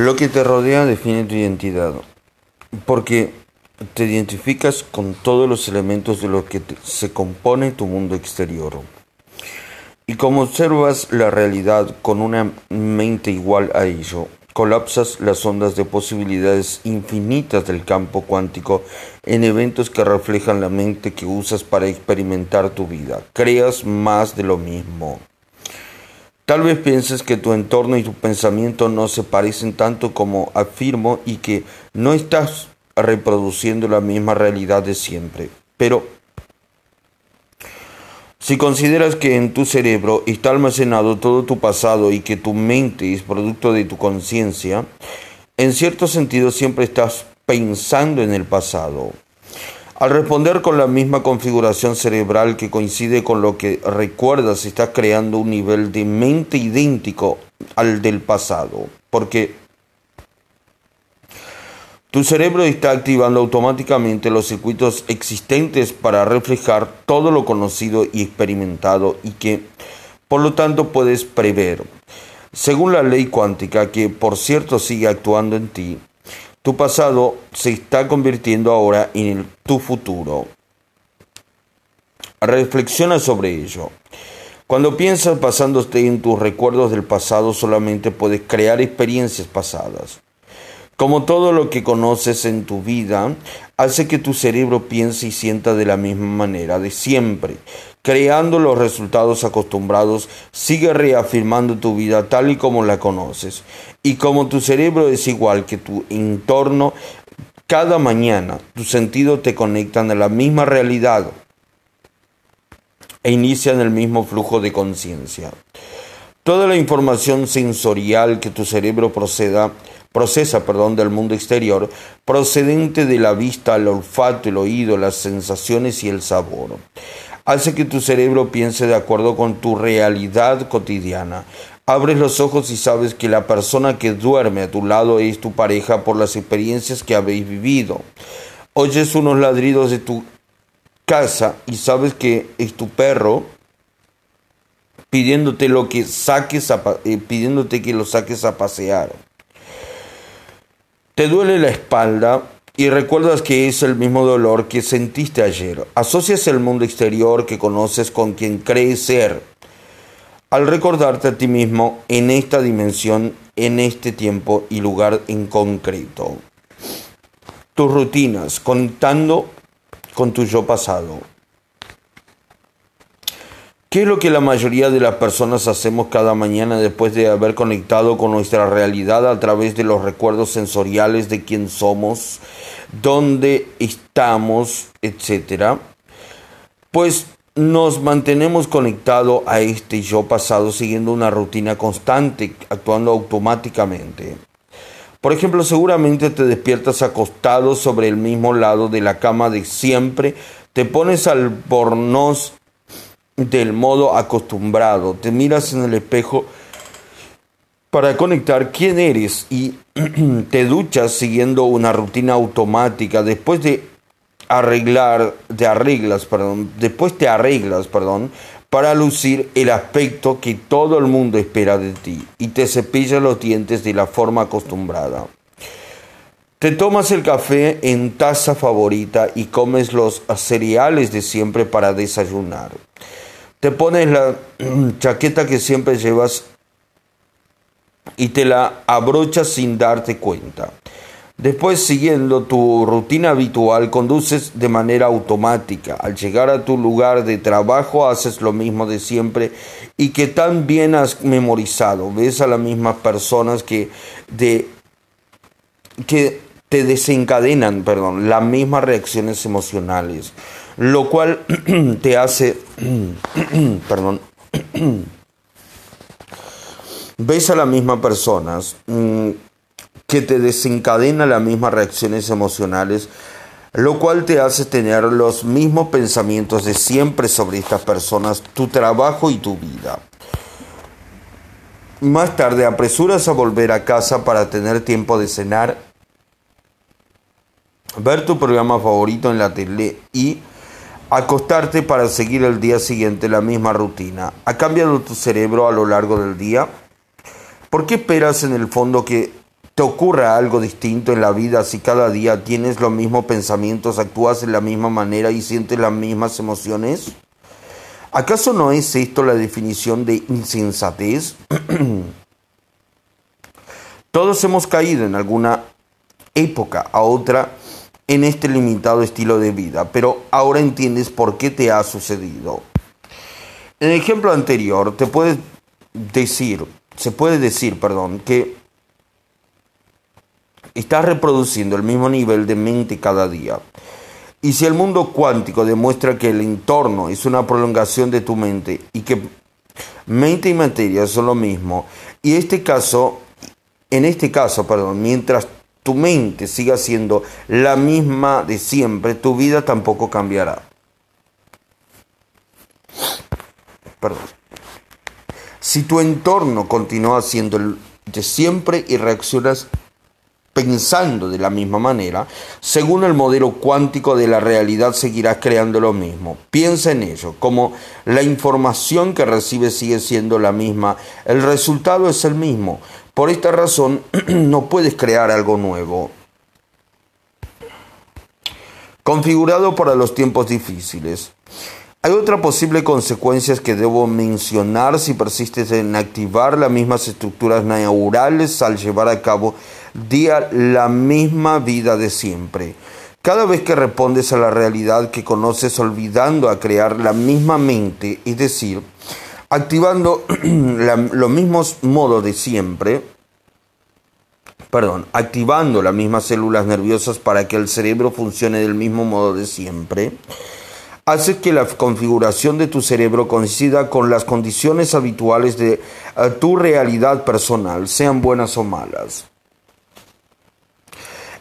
Lo que te rodea define tu identidad, porque te identificas con todos los elementos de los que se compone tu mundo exterior. Y como observas la realidad con una mente igual a ello, colapsas las ondas de posibilidades infinitas del campo cuántico en eventos que reflejan la mente que usas para experimentar tu vida. Creas más de lo mismo. Tal vez pienses que tu entorno y tu pensamiento no se parecen tanto como afirmo y que no estás reproduciendo la misma realidad de siempre. Pero si consideras que en tu cerebro está almacenado todo tu pasado y que tu mente es producto de tu conciencia, en cierto sentido siempre estás pensando en el pasado. Al responder con la misma configuración cerebral que coincide con lo que recuerdas, estás creando un nivel de mente idéntico al del pasado, porque tu cerebro está activando automáticamente los circuitos existentes para reflejar todo lo conocido y experimentado y que, por lo tanto, puedes prever. Según la ley cuántica, que por cierto sigue actuando en ti, tu pasado se está convirtiendo ahora en tu futuro. Reflexiona sobre ello. Cuando piensas basándote en tus recuerdos del pasado, solamente puedes crear experiencias pasadas. Como todo lo que conoces en tu vida, hace que tu cerebro piense y sienta de la misma manera de siempre. Creando los resultados acostumbrados, sigue reafirmando tu vida tal y como la conoces. Y como tu cerebro es igual que tu entorno, cada mañana tus sentidos te conectan a la misma realidad e inician el mismo flujo de conciencia. Toda la información sensorial que tu cerebro proceda procesa perdón, del mundo exterior, procedente de la vista, el olfato, el oído, las sensaciones y el sabor. Hace que tu cerebro piense de acuerdo con tu realidad cotidiana. Abres los ojos y sabes que la persona que duerme a tu lado es tu pareja por las experiencias que habéis vivido. Oyes unos ladridos de tu casa y sabes que es tu perro pidiéndote lo que saques eh, pidiéndote que lo saques a pasear. Te duele la espalda y recuerdas que es el mismo dolor que sentiste ayer. Asocias el mundo exterior que conoces con quien crees ser. Al recordarte a ti mismo en esta dimensión, en este tiempo y lugar en concreto. Tus rutinas, contando con tu yo pasado. ¿Qué es lo que la mayoría de las personas hacemos cada mañana después de haber conectado con nuestra realidad a través de los recuerdos sensoriales de quién somos, dónde estamos, etcétera? Pues nos mantenemos conectados a este yo pasado siguiendo una rutina constante, actuando automáticamente. Por ejemplo, seguramente te despiertas acostado sobre el mismo lado de la cama de siempre, te pones al pornos del modo acostumbrado. Te miras en el espejo para conectar quién eres y te duchas siguiendo una rutina automática. Después de arreglar, de arreglas, perdón, después te arreglas, perdón, para lucir el aspecto que todo el mundo espera de ti y te cepillas los dientes de la forma acostumbrada. Te tomas el café en taza favorita y comes los cereales de siempre para desayunar. Te pones la chaqueta que siempre llevas y te la abrochas sin darte cuenta. Después, siguiendo tu rutina habitual, conduces de manera automática. Al llegar a tu lugar de trabajo, haces lo mismo de siempre y que tan bien has memorizado. Ves a las mismas personas que, de, que te desencadenan, perdón, las mismas reacciones emocionales lo cual te hace, perdón, ves a las mismas personas mm, que te desencadena las mismas reacciones emocionales, lo cual te hace tener los mismos pensamientos de siempre sobre estas personas, tu trabajo y tu vida. Más tarde apresuras a volver a casa para tener tiempo de cenar, ver tu programa favorito en la tele y acostarte para seguir el día siguiente la misma rutina. ¿Ha cambiado tu cerebro a lo largo del día? ¿Por qué esperas en el fondo que te ocurra algo distinto en la vida si cada día tienes los mismos pensamientos, actúas de la misma manera y sientes las mismas emociones? ¿Acaso no es esto la definición de insensatez? Todos hemos caído en alguna época a otra en este limitado estilo de vida, pero ahora entiendes por qué te ha sucedido. En el ejemplo anterior te puede decir, se puede decir, perdón, que estás reproduciendo el mismo nivel de mente cada día. Y si el mundo cuántico demuestra que el entorno es una prolongación de tu mente y que mente y materia son lo mismo, y este caso, en este caso, perdón, mientras tu mente siga siendo la misma de siempre, tu vida tampoco cambiará. Perdón. Si tu entorno continúa siendo el de siempre y reaccionas pensando de la misma manera, según el modelo cuántico de la realidad seguirás creando lo mismo. Piensa en ello, como la información que recibes sigue siendo la misma, el resultado es el mismo. Por esta razón no puedes crear algo nuevo. Configurado para los tiempos difíciles. Hay otra posible consecuencia que debo mencionar si persistes en activar las mismas estructuras neurales al llevar a cabo día la misma vida de siempre. Cada vez que respondes a la realidad que conoces olvidando a crear la misma mente, es decir, activando los mismos modos de siempre, perdón, activando las mismas células nerviosas para que el cerebro funcione del mismo modo de siempre, hace que la configuración de tu cerebro coincida con las condiciones habituales de eh, tu realidad personal, sean buenas o malas.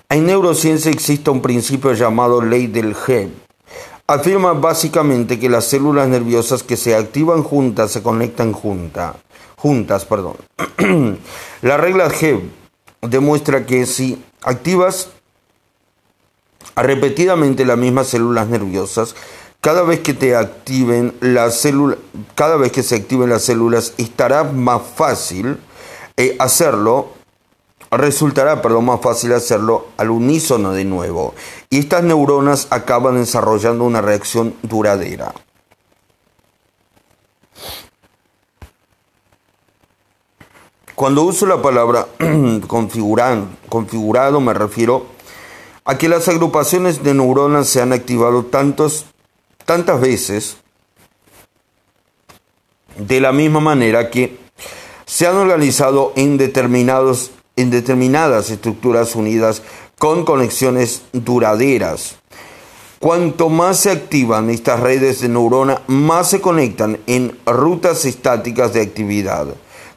En neurociencia existe un principio llamado ley del G. Afirma básicamente que las células nerviosas que se activan juntas se conectan junta, juntas. Perdón. la regla G demuestra que si activas repetidamente las mismas células nerviosas, cada vez que te activen las células, cada vez que se activen las células, estará más fácil eh, hacerlo resultará perdón, más fácil hacerlo al unísono de nuevo y estas neuronas acaban desarrollando una reacción duradera. Cuando uso la palabra configurado me refiero a que las agrupaciones de neuronas se han activado tantos, tantas veces de la misma manera que se han organizado en determinados en determinadas estructuras unidas con conexiones duraderas. Cuanto más se activan estas redes de neurona, más se conectan en rutas estáticas de actividad.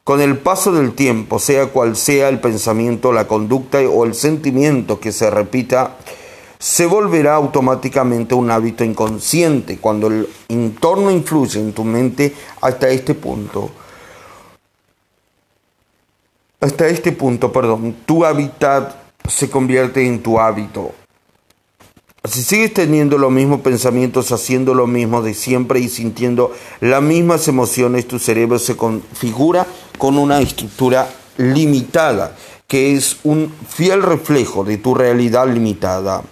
Con el paso del tiempo, sea cual sea el pensamiento, la conducta o el sentimiento que se repita, se volverá automáticamente un hábito inconsciente cuando el entorno influye en tu mente hasta este punto hasta este punto, perdón, tu hábitat se convierte en tu hábito. Si sigues teniendo los mismos pensamientos, haciendo lo mismo de siempre y sintiendo las mismas emociones, tu cerebro se configura con una estructura limitada, que es un fiel reflejo de tu realidad limitada.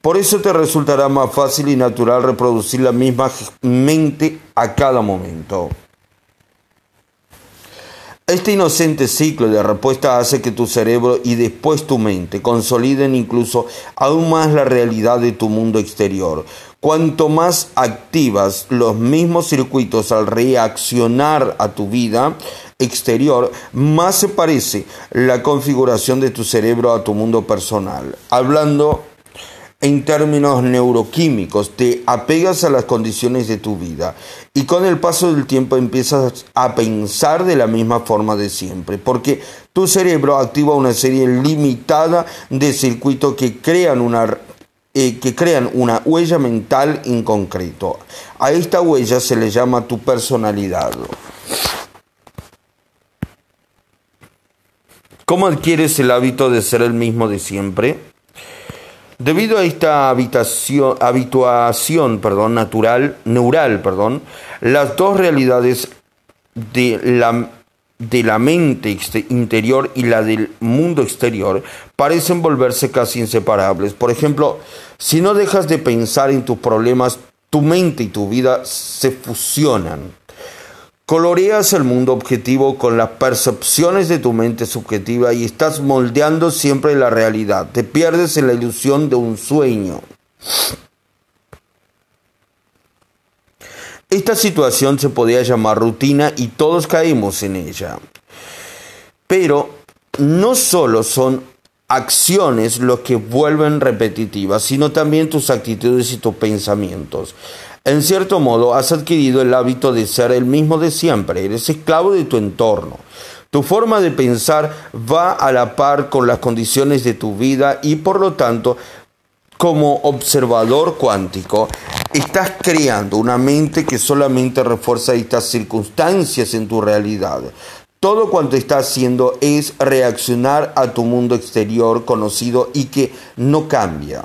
Por eso te resultará más fácil y natural reproducir la misma mente a cada momento. Este inocente ciclo de respuesta hace que tu cerebro y después tu mente consoliden incluso aún más la realidad de tu mundo exterior. Cuanto más activas los mismos circuitos al reaccionar a tu vida exterior, más se parece la configuración de tu cerebro a tu mundo personal. Hablando en términos neuroquímicos, te apegas a las condiciones de tu vida y con el paso del tiempo empiezas a pensar de la misma forma de siempre, porque tu cerebro activa una serie limitada de circuitos que crean una eh, que crean una huella mental en concreto. A esta huella se le llama tu personalidad. ¿Cómo adquieres el hábito de ser el mismo de siempre? Debido a esta habitación, habituación perdón, natural, neural, perdón, las dos realidades de la de la mente interior y la del mundo exterior parecen volverse casi inseparables. Por ejemplo, si no dejas de pensar en tus problemas, tu mente y tu vida se fusionan. Coloreas el mundo objetivo con las percepciones de tu mente subjetiva y estás moldeando siempre la realidad. Te pierdes en la ilusión de un sueño. Esta situación se podía llamar rutina y todos caímos en ella. Pero no solo son acciones lo que vuelven repetitivas, sino también tus actitudes y tus pensamientos. En cierto modo, has adquirido el hábito de ser el mismo de siempre, eres esclavo de tu entorno. Tu forma de pensar va a la par con las condiciones de tu vida y por lo tanto como observador cuántico, estás creando una mente que solamente refuerza estas circunstancias en tu realidad. Todo cuanto estás haciendo es reaccionar a tu mundo exterior conocido y que no cambia.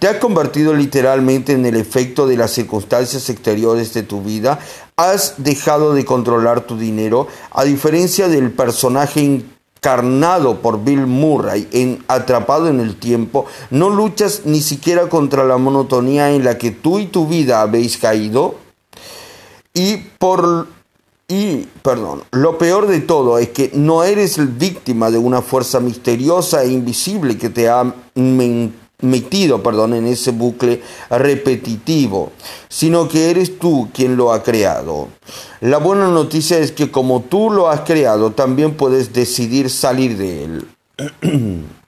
Te has convertido literalmente en el efecto de las circunstancias exteriores de tu vida. Has dejado de controlar tu dinero, a diferencia del personaje carnado por Bill Murray en Atrapado en el Tiempo, no luchas ni siquiera contra la monotonía en la que tú y tu vida habéis caído. Y por y, perdón, lo peor de todo es que no eres víctima de una fuerza misteriosa e invisible que te ha metido, perdón, en ese bucle repetitivo, sino que eres tú quien lo ha creado. La buena noticia es que como tú lo has creado, también puedes decidir salir de él.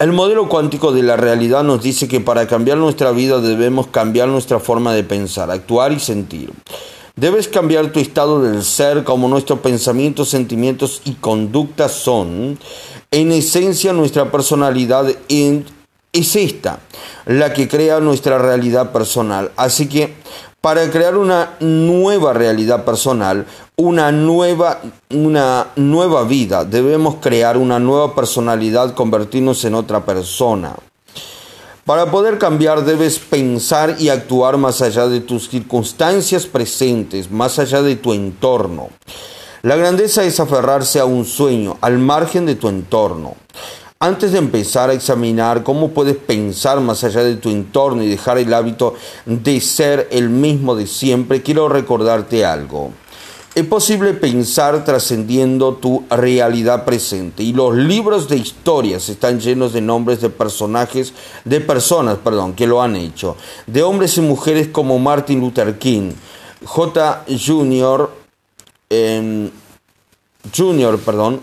El modelo cuántico de la realidad nos dice que para cambiar nuestra vida debemos cambiar nuestra forma de pensar, actuar y sentir. Debes cambiar tu estado del ser como nuestros pensamientos, sentimientos y conductas son. En esencia nuestra personalidad es esta, la que crea nuestra realidad personal. Así que para crear una nueva realidad personal, una nueva, una nueva vida, debemos crear una nueva personalidad, convertirnos en otra persona. Para poder cambiar debes pensar y actuar más allá de tus circunstancias presentes, más allá de tu entorno. La grandeza es aferrarse a un sueño, al margen de tu entorno. Antes de empezar a examinar cómo puedes pensar más allá de tu entorno y dejar el hábito de ser el mismo de siempre, quiero recordarte algo. Es posible pensar trascendiendo tu realidad presente y los libros de historias están llenos de nombres de personajes, de personas, perdón, que lo han hecho, de hombres y mujeres como Martin Luther King, J. Jr., eh, Jr., perdón,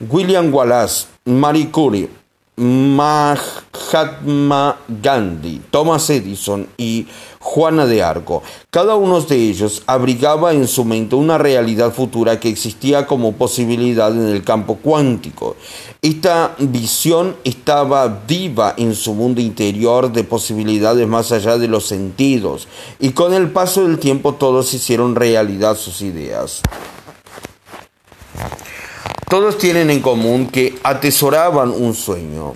William Wallace, Marie Curie, Mahatma Gandhi, Thomas Edison y Juana de Arco. Cada uno de ellos abrigaba en su mente una realidad futura que existía como posibilidad en el campo cuántico. Esta visión estaba viva en su mundo interior de posibilidades más allá de los sentidos y con el paso del tiempo todos hicieron realidad sus ideas. Todos tienen en común que atesoraban un sueño,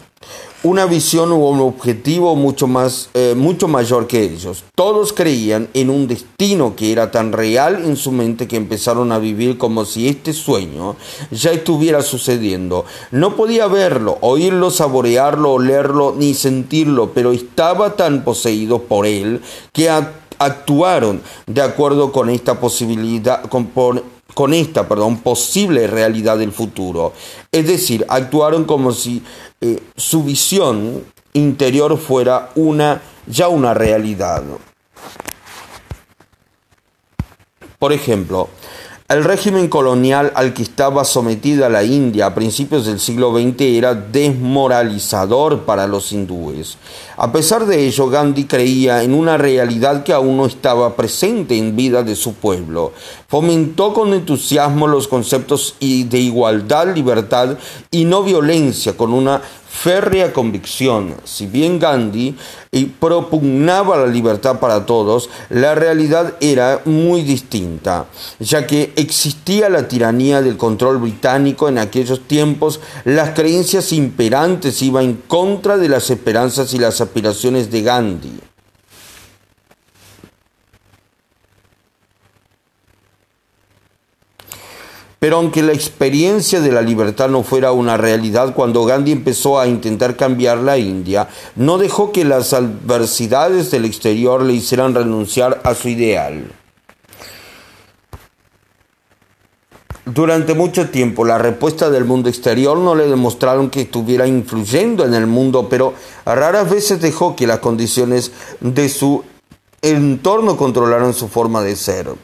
una visión o un objetivo mucho, más, eh, mucho mayor que ellos. Todos creían en un destino que era tan real en su mente que empezaron a vivir como si este sueño ya estuviera sucediendo. No podía verlo, oírlo, saborearlo, olerlo ni sentirlo, pero estaba tan poseído por él que actuaron de acuerdo con esta posibilidad, con esta perdón, posible realidad del futuro. Es decir, actuaron como si eh, su visión interior fuera una, ya una realidad. Por ejemplo, el régimen colonial al que estaba sometida la India a principios del siglo XX era desmoralizador para los hindúes. A pesar de ello, Gandhi creía en una realidad que aún no estaba presente en vida de su pueblo. Fomentó con entusiasmo los conceptos de igualdad, libertad y no violencia con una férrea convicción. Si bien Gandhi propugnaba la libertad para todos, la realidad era muy distinta, ya que existía la tiranía del control británico en aquellos tiempos, las creencias imperantes iban en contra de las esperanzas y las aspiraciones de Gandhi. Pero aunque la experiencia de la libertad no fuera una realidad cuando Gandhi empezó a intentar cambiar la India, no dejó que las adversidades del exterior le hicieran renunciar a su ideal. Durante mucho tiempo la respuesta del mundo exterior no le demostraron que estuviera influyendo en el mundo, pero raras veces dejó que las condiciones de su entorno controlaran su forma de ser.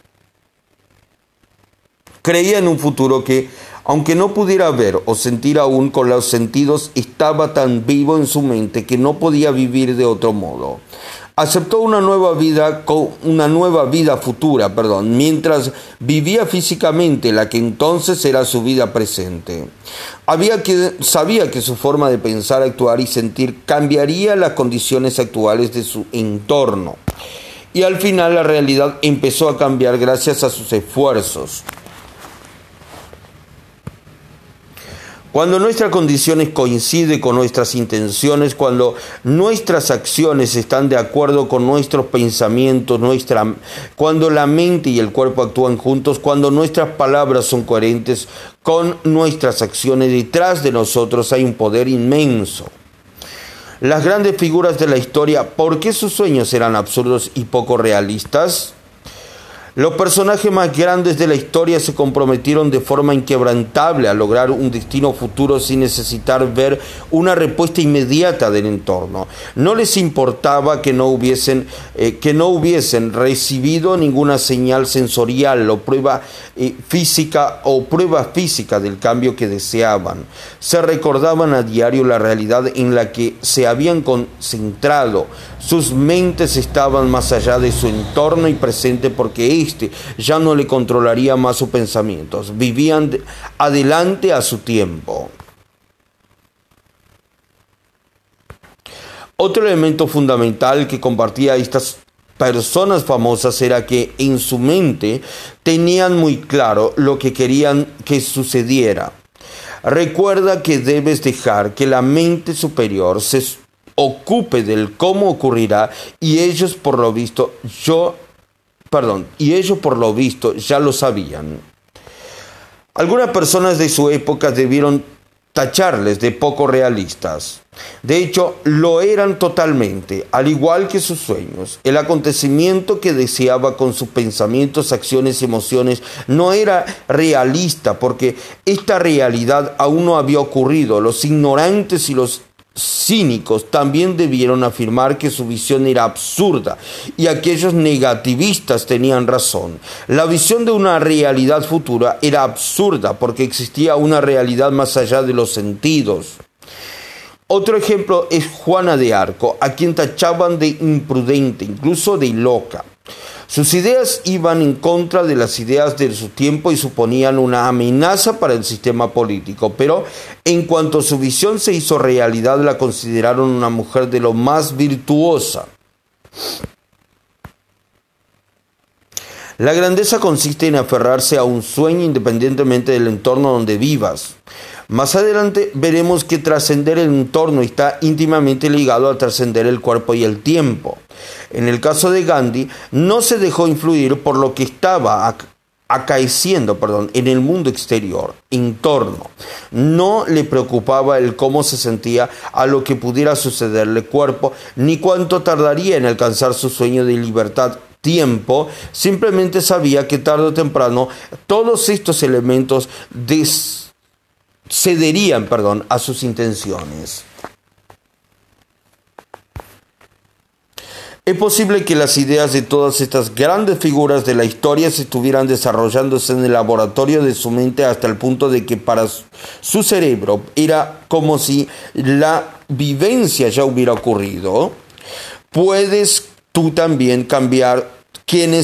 Creía en un futuro que, aunque no pudiera ver o sentir aún con los sentidos, estaba tan vivo en su mente que no podía vivir de otro modo aceptó una nueva vida, una nueva vida futura, perdón, mientras vivía físicamente la que entonces era su vida presente. Sabía que su forma de pensar, actuar y sentir cambiaría las condiciones actuales de su entorno. Y al final la realidad empezó a cambiar gracias a sus esfuerzos. Cuando nuestras condiciones coinciden con nuestras intenciones, cuando nuestras acciones están de acuerdo con nuestros pensamientos, cuando la mente y el cuerpo actúan juntos, cuando nuestras palabras son coherentes con nuestras acciones, detrás de nosotros hay un poder inmenso. Las grandes figuras de la historia, ¿por qué sus sueños eran absurdos y poco realistas? Los personajes más grandes de la historia se comprometieron de forma inquebrantable a lograr un destino futuro sin necesitar ver una respuesta inmediata del entorno. No les importaba que no hubiesen, eh, que no hubiesen recibido ninguna señal sensorial o prueba eh, física o prueba física del cambio que deseaban. Se recordaban a diario la realidad en la que se habían concentrado. Sus mentes estaban más allá de su entorno y presente porque este ya no le controlaría más sus pensamientos, vivían adelante a su tiempo. Otro elemento fundamental que compartía estas personas famosas era que en su mente tenían muy claro lo que querían que sucediera. Recuerda que debes dejar que la mente superior se ocupe del cómo ocurrirá y ellos por lo visto yo perdón, y ellos por lo visto ya lo sabían. Algunas personas de su época debieron tacharles de poco realistas. De hecho, lo eran totalmente, al igual que sus sueños. El acontecimiento que deseaba con sus pensamientos, acciones y emociones no era realista porque esta realidad aún no había ocurrido. Los ignorantes y los cínicos también debieron afirmar que su visión era absurda y aquellos negativistas tenían razón. La visión de una realidad futura era absurda porque existía una realidad más allá de los sentidos. Otro ejemplo es Juana de Arco, a quien tachaban de imprudente, incluso de loca. Sus ideas iban en contra de las ideas de su tiempo y suponían una amenaza para el sistema político, pero en cuanto su visión se hizo realidad la consideraron una mujer de lo más virtuosa. La grandeza consiste en aferrarse a un sueño independientemente del entorno donde vivas. Más adelante veremos que trascender el entorno está íntimamente ligado a trascender el cuerpo y el tiempo. En el caso de Gandhi, no se dejó influir por lo que estaba acaeciendo perdón, en el mundo exterior, entorno. No le preocupaba el cómo se sentía a lo que pudiera sucederle cuerpo, ni cuánto tardaría en alcanzar su sueño de libertad tiempo, simplemente sabía que tarde o temprano todos estos elementos des cederían, perdón, a sus intenciones. Es posible que las ideas de todas estas grandes figuras de la historia se estuvieran desarrollándose en el laboratorio de su mente hasta el punto de que para su cerebro era como si la vivencia ya hubiera ocurrido. Puedes tú también cambiar quién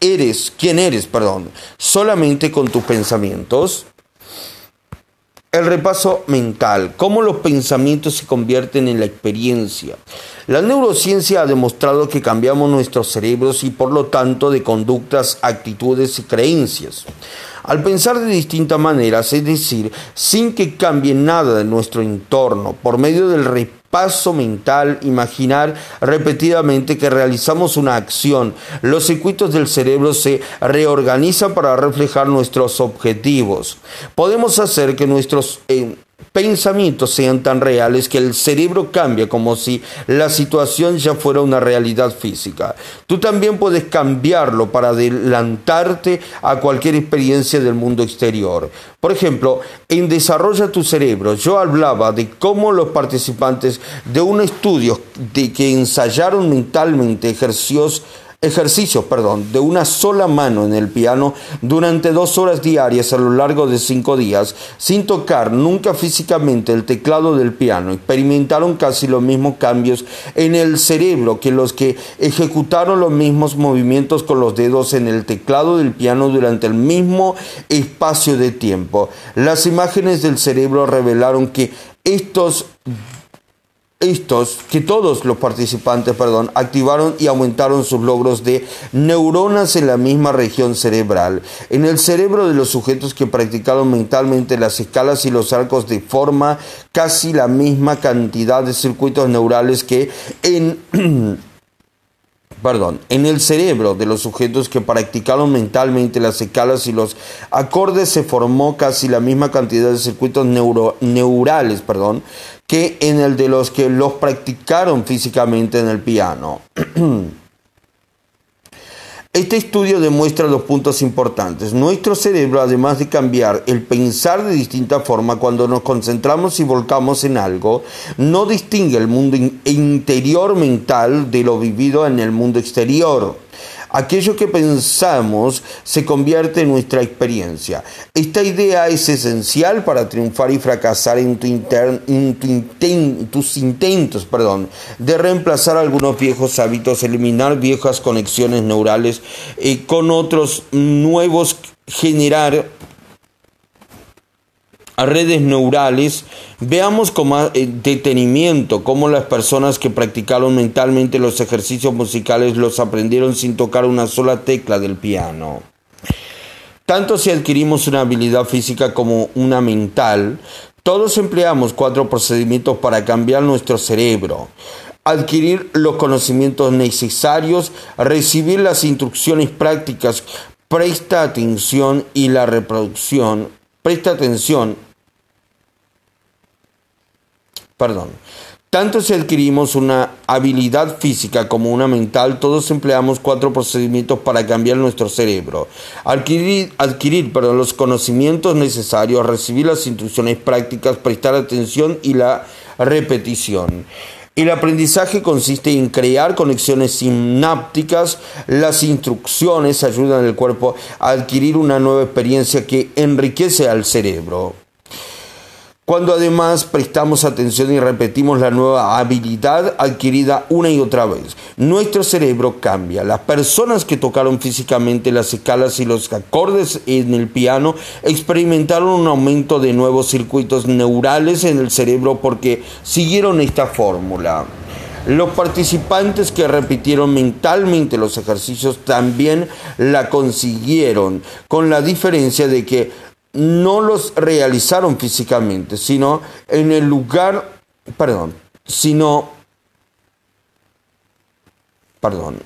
eres, quién eres, perdón, solamente con tus pensamientos. El repaso mental, cómo los pensamientos se convierten en la experiencia. La neurociencia ha demostrado que cambiamos nuestros cerebros y por lo tanto de conductas, actitudes y creencias. Al pensar de distintas maneras, es decir, sin que cambie nada de nuestro entorno, por medio del paso mental, imaginar repetidamente que realizamos una acción. Los circuitos del cerebro se reorganizan para reflejar nuestros objetivos. Podemos hacer que nuestros... Eh, pensamientos sean tan reales que el cerebro cambia como si la situación ya fuera una realidad física. Tú también puedes cambiarlo para adelantarte a cualquier experiencia del mundo exterior. Por ejemplo, en Desarrolla tu cerebro, yo hablaba de cómo los participantes de un estudio de que ensayaron mentalmente ejercicios ejercicios, perdón, de una sola mano en el piano durante dos horas diarias a lo largo de cinco días, sin tocar nunca físicamente el teclado del piano. Experimentaron casi los mismos cambios en el cerebro que los que ejecutaron los mismos movimientos con los dedos en el teclado del piano durante el mismo espacio de tiempo. Las imágenes del cerebro revelaron que estos estos, que todos los participantes, perdón, activaron y aumentaron sus logros de neuronas en la misma región cerebral. En el cerebro de los sujetos que practicaron mentalmente las escalas y los arcos de forma casi la misma cantidad de circuitos neurales que en perdón, en el cerebro de los sujetos que practicaron mentalmente las escalas y los acordes se formó casi la misma cantidad de circuitos neurales, perdón, que en el de los que los practicaron físicamente en el piano. Este estudio demuestra dos puntos importantes. Nuestro cerebro, además de cambiar el pensar de distinta forma cuando nos concentramos y volcamos en algo, no distingue el mundo interior mental de lo vivido en el mundo exterior. Aquello que pensamos se convierte en nuestra experiencia. Esta idea es esencial para triunfar y fracasar en, tus intentos perdón, de reemplazar algunos viejos hábitos, eliminar viejas conexiones neurales eh, con otros nuevos, generar redes neurales, veamos con más eh, detenimiento cómo las personas que practicaron mentalmente los ejercicios musicales los aprendieron sin tocar una sola tecla del piano. Tanto si adquirimos una habilidad física como una mental, todos empleamos cuatro procedimientos para cambiar nuestro cerebro. Adquirir los conocimientos necesarios, recibir las instrucciones prácticas, presta atención y la reproducción, presta atención perdón. Tanto si adquirimos una habilidad física como una mental, todos empleamos cuatro procedimientos para cambiar nuestro cerebro. Adquirir, adquirir los conocimientos necesarios, recibir las instrucciones prácticas, prestar atención y la repetición. El aprendizaje consiste en crear conexiones sinápticas. Las instrucciones ayudan al cuerpo a adquirir una nueva experiencia que enriquece al cerebro. Cuando además prestamos atención y repetimos la nueva habilidad adquirida una y otra vez, nuestro cerebro cambia. Las personas que tocaron físicamente las escalas y los acordes en el piano experimentaron un aumento de nuevos circuitos neurales en el cerebro porque siguieron esta fórmula. Los participantes que repitieron mentalmente los ejercicios también la consiguieron, con la diferencia de que no los realizaron físicamente, sino en el lugar, perdón, sino, perdón,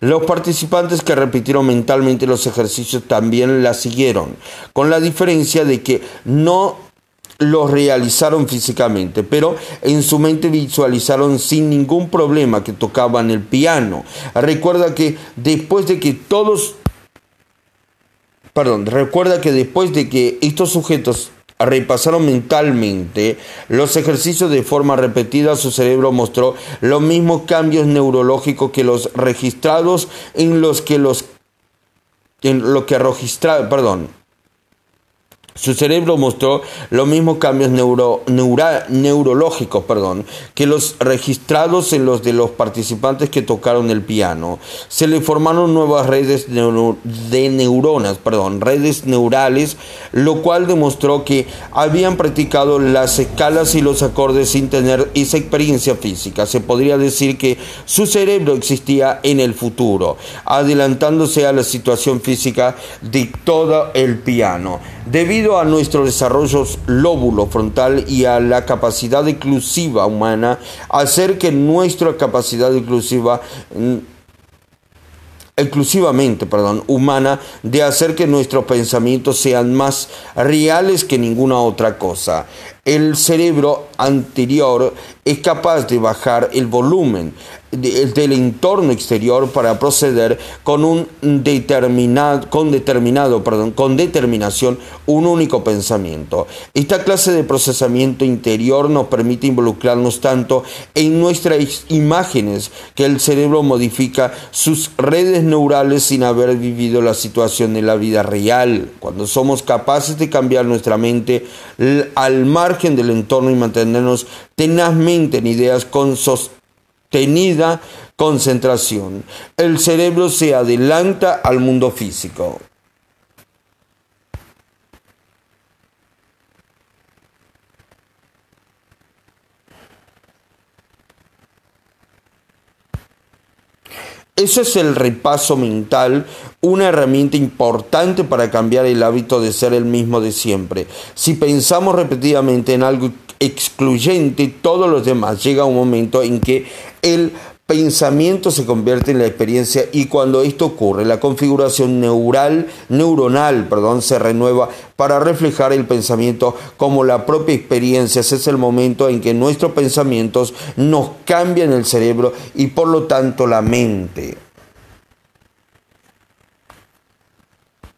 los participantes que repitieron mentalmente los ejercicios también la siguieron, con la diferencia de que no los realizaron físicamente, pero en su mente visualizaron sin ningún problema que tocaban el piano. Recuerda que después de que todos perdón, recuerda que después de que estos sujetos repasaron mentalmente los ejercicios de forma repetida, su cerebro mostró los mismos cambios neurológicos que los registrados en los que los en lo que registraron, perdón, su cerebro mostró los mismos cambios neuro, neurológicos perdón, que los registrados en los de los participantes que tocaron el piano. Se le formaron nuevas redes de neuronas, perdón, redes neurales, lo cual demostró que habían practicado las escalas y los acordes sin tener esa experiencia física. Se podría decir que su cerebro existía en el futuro, adelantándose a la situación física de todo el piano. Debido a nuestro desarrollo lóbulo frontal y a la capacidad exclusiva humana, hacer que nuestra capacidad exclusiva mm, exclusivamente, perdón, humana de hacer que nuestros pensamientos sean más reales que ninguna otra cosa. El cerebro anterior es capaz de bajar el volumen del entorno exterior para proceder con un determinado, con determinado, perdón, con determinación un único pensamiento. Esta clase de procesamiento interior nos permite involucrarnos tanto en nuestras imágenes que el cerebro modifica sus redes neurales sin haber vivido la situación de la vida real. Cuando somos capaces de cambiar nuestra mente al margen del entorno y mantenernos tenazmente en ideas con tenida concentración. El cerebro se adelanta al mundo físico. Eso es el repaso mental, una herramienta importante para cambiar el hábito de ser el mismo de siempre. Si pensamos repetidamente en algo excluyente todos los demás. Llega un momento en que el pensamiento se convierte en la experiencia y cuando esto ocurre, la configuración neural, neuronal perdón, se renueva para reflejar el pensamiento como la propia experiencia. Es el momento en que nuestros pensamientos nos cambian el cerebro y por lo tanto la mente.